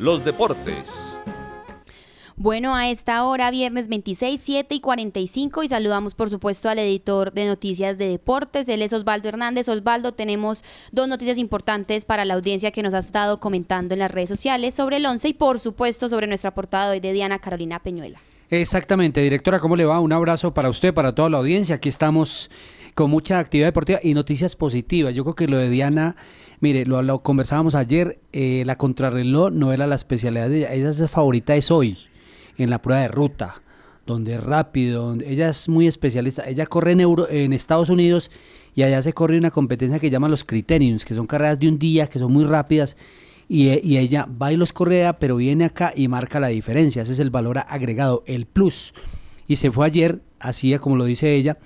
los deportes. Bueno, a esta hora, viernes 26, 7 y 45, y saludamos por supuesto al editor de Noticias de Deportes, él es Osvaldo Hernández. Osvaldo, tenemos dos noticias importantes para la audiencia que nos ha estado comentando en las redes sociales sobre el 11 y por supuesto sobre nuestra portada de hoy de Diana Carolina Peñuela. Exactamente, directora, ¿cómo le va? Un abrazo para usted, para toda la audiencia. Aquí estamos con mucha actividad deportiva y noticias positivas. Yo creo que lo de Diana, mire, lo, conversábamos ayer, eh, la contrarreloj no era la especialidad de ella, ella es favorita es hoy en la prueba de ruta, donde es rápido, ella es muy especialista, ella corre en, Euro, en Estados Unidos y allá se corre una competencia que llaman los criteriums, que son carreras de un día, que son muy rápidas, y, ella va y los correa, pero viene acá y marca la diferencia, ese es el valor agregado, el plus. Y se fue ayer, así como lo dice ella,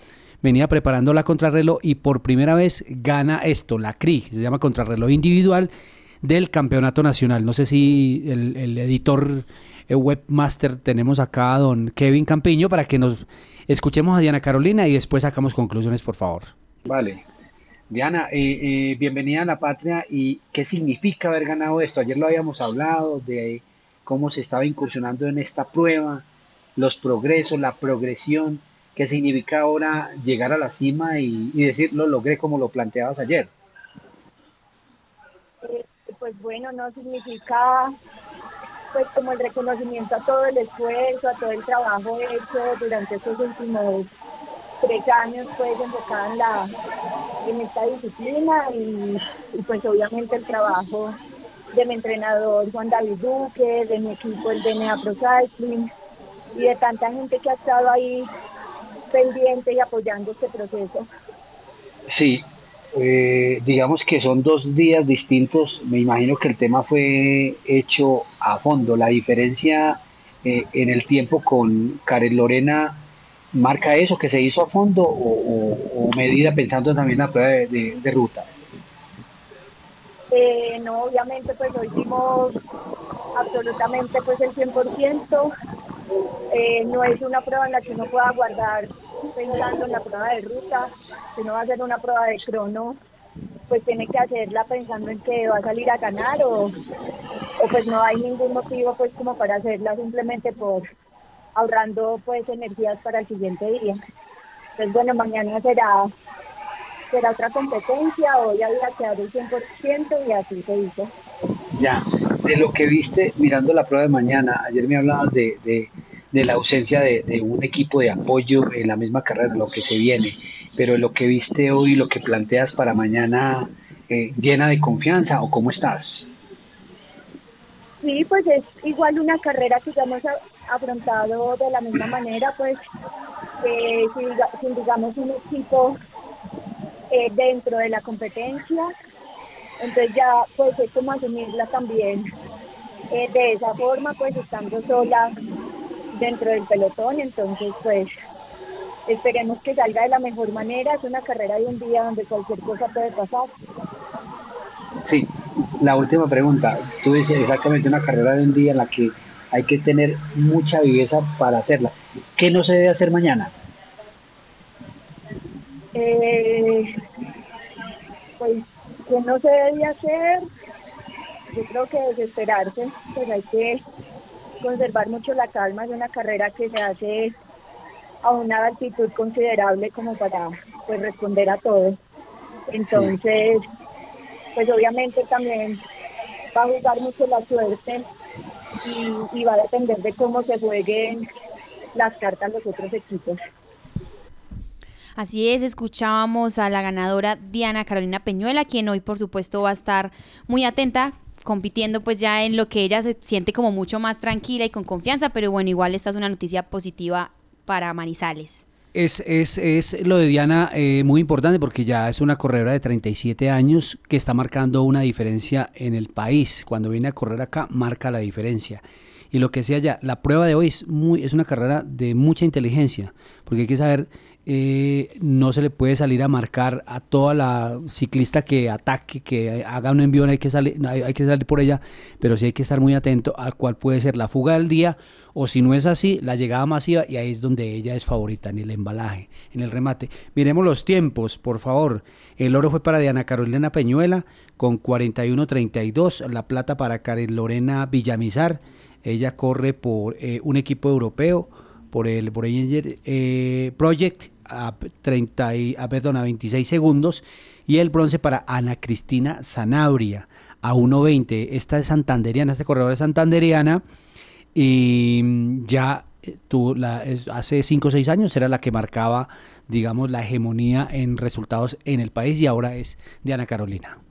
venía preparando la contrarreloj y por primera vez gana esto, la CRI, se llama contrarreloj individual del campeonato nacional. No sé si el, editor eh, webmaster tenemos acá a don Kevin Campiño para que nos escuchemos a Diana Carolina y después sacamos conclusiones, por favor. Vale. Diana, eh, eh, bienvenida a la patria y qué significa haber ganado esto. Ayer lo habíamos hablado de cómo se estaba incursionando en esta prueba, los progresos, la progresión, qué significa ahora llegar a la cima y, decir lo logré como lo planteabas ayer. Pues bueno, no significa pues como el reconocimiento a todo el esfuerzo, a todo el trabajo hecho durante estos últimos tres años pues enfocada en la en esta disciplina y, pues obviamente el trabajo de mi entrenador Juan David Duque, de mi equipo el DNA Pro Cycling y de tanta gente que ha estado ahí pendiente y apoyando este proceso. Sí, eh, digamos que son dos días distintos. Me imagino que el tema fue hecho a fondo. La diferencia eh, en el tiempo con Karen Lorena marca eso, que se hizo a fondo o, medida pensando también en la prueba de, ruta. Eh, no, obviamente pues lo hicimos absolutamente pues el 100%. Eh, no es una prueba en la que uno pueda guardar pensando en la prueba de ruta, si uno va a hacer una prueba de crono, pues tiene que hacerla pensando en que va a salir a ganar o, o pues no hay ningún motivo pues como para hacerla simplemente por ahorrando pues energías para el siguiente día. Entonces bueno, mañana será será otra competencia, hoy había quedado el 100% y así se hizo. Ya, de lo que viste mirando la prueba de mañana, ayer me hablabas de de la ausencia de, un equipo de apoyo en la misma carrera, lo que se viene, pero lo que viste hoy, lo que planteas para mañana, eh, llena de confianza o cómo estás? Sí, pues es igual una carrera que ya hemos afrontado de la misma manera, pues eh, sin, digamos un equipo eh, dentro de la competencia, entonces ya pues es como asumirla también eh, de esa forma, pues estando sola dentro del pelotón, entonces pues esperemos que salga de la mejor manera, es una carrera de un día donde cualquier cosa puede pasar. Sí, la última pregunta, tú dices exactamente una carrera de un día en la que hay que tener mucha viveza para hacerla. ¿Qué no se debe hacer mañana? Eh, pues, ¿qué no se debe hacer? Yo creo que desesperarse, pues hay que conservar mucho la calma, es una carrera que se hace a una altitud considerable como para pues responder a todo. Entonces, pues obviamente también va a jugar mucho la suerte y, y va a depender de cómo se jueguen las cartas los otros equipos. Así es, escuchábamos a la ganadora Diana Carolina Peñuela, quien hoy por supuesto va a estar muy atenta compitiendo pues ya en lo que ella se siente como mucho más tranquila y con confianza, pero bueno, igual esta es una noticia positiva para Manizales. Es, es, es lo de Diana eh, muy importante porque ya es una corredora de 37 años que está marcando una diferencia en el país. Cuando viene a correr acá, marca la diferencia. Y lo que sea ya, la prueba de hoy es, muy, es una carrera de mucha inteligencia, porque hay que saber eh, no se le puede salir a marcar a toda la ciclista que ataque, que haga un envío, hay que, salir, hay, que salir por ella, pero sí hay que estar muy atento al cual puede ser la fuga del día o si no es así, la llegada masiva y ahí es donde ella es favorita, en el embalaje, en el remate. Miremos los tiempos, por favor. El oro fue para Diana Carolina Peñuela con 41.32, la plata para Karen Lorena Villamizar, ella corre por eh, un equipo europeo, por el Borenger eh, Project a, 30 y, a, perdón, a 26 segundos y el bronce para Ana Cristina Zanabria a 1.20. Esta es santanderiana, este corredor es santanderiana y ya eh, tú, la, hace 5 o 6 años era la que marcaba, digamos, la hegemonía en resultados en el país y ahora es de Ana Carolina.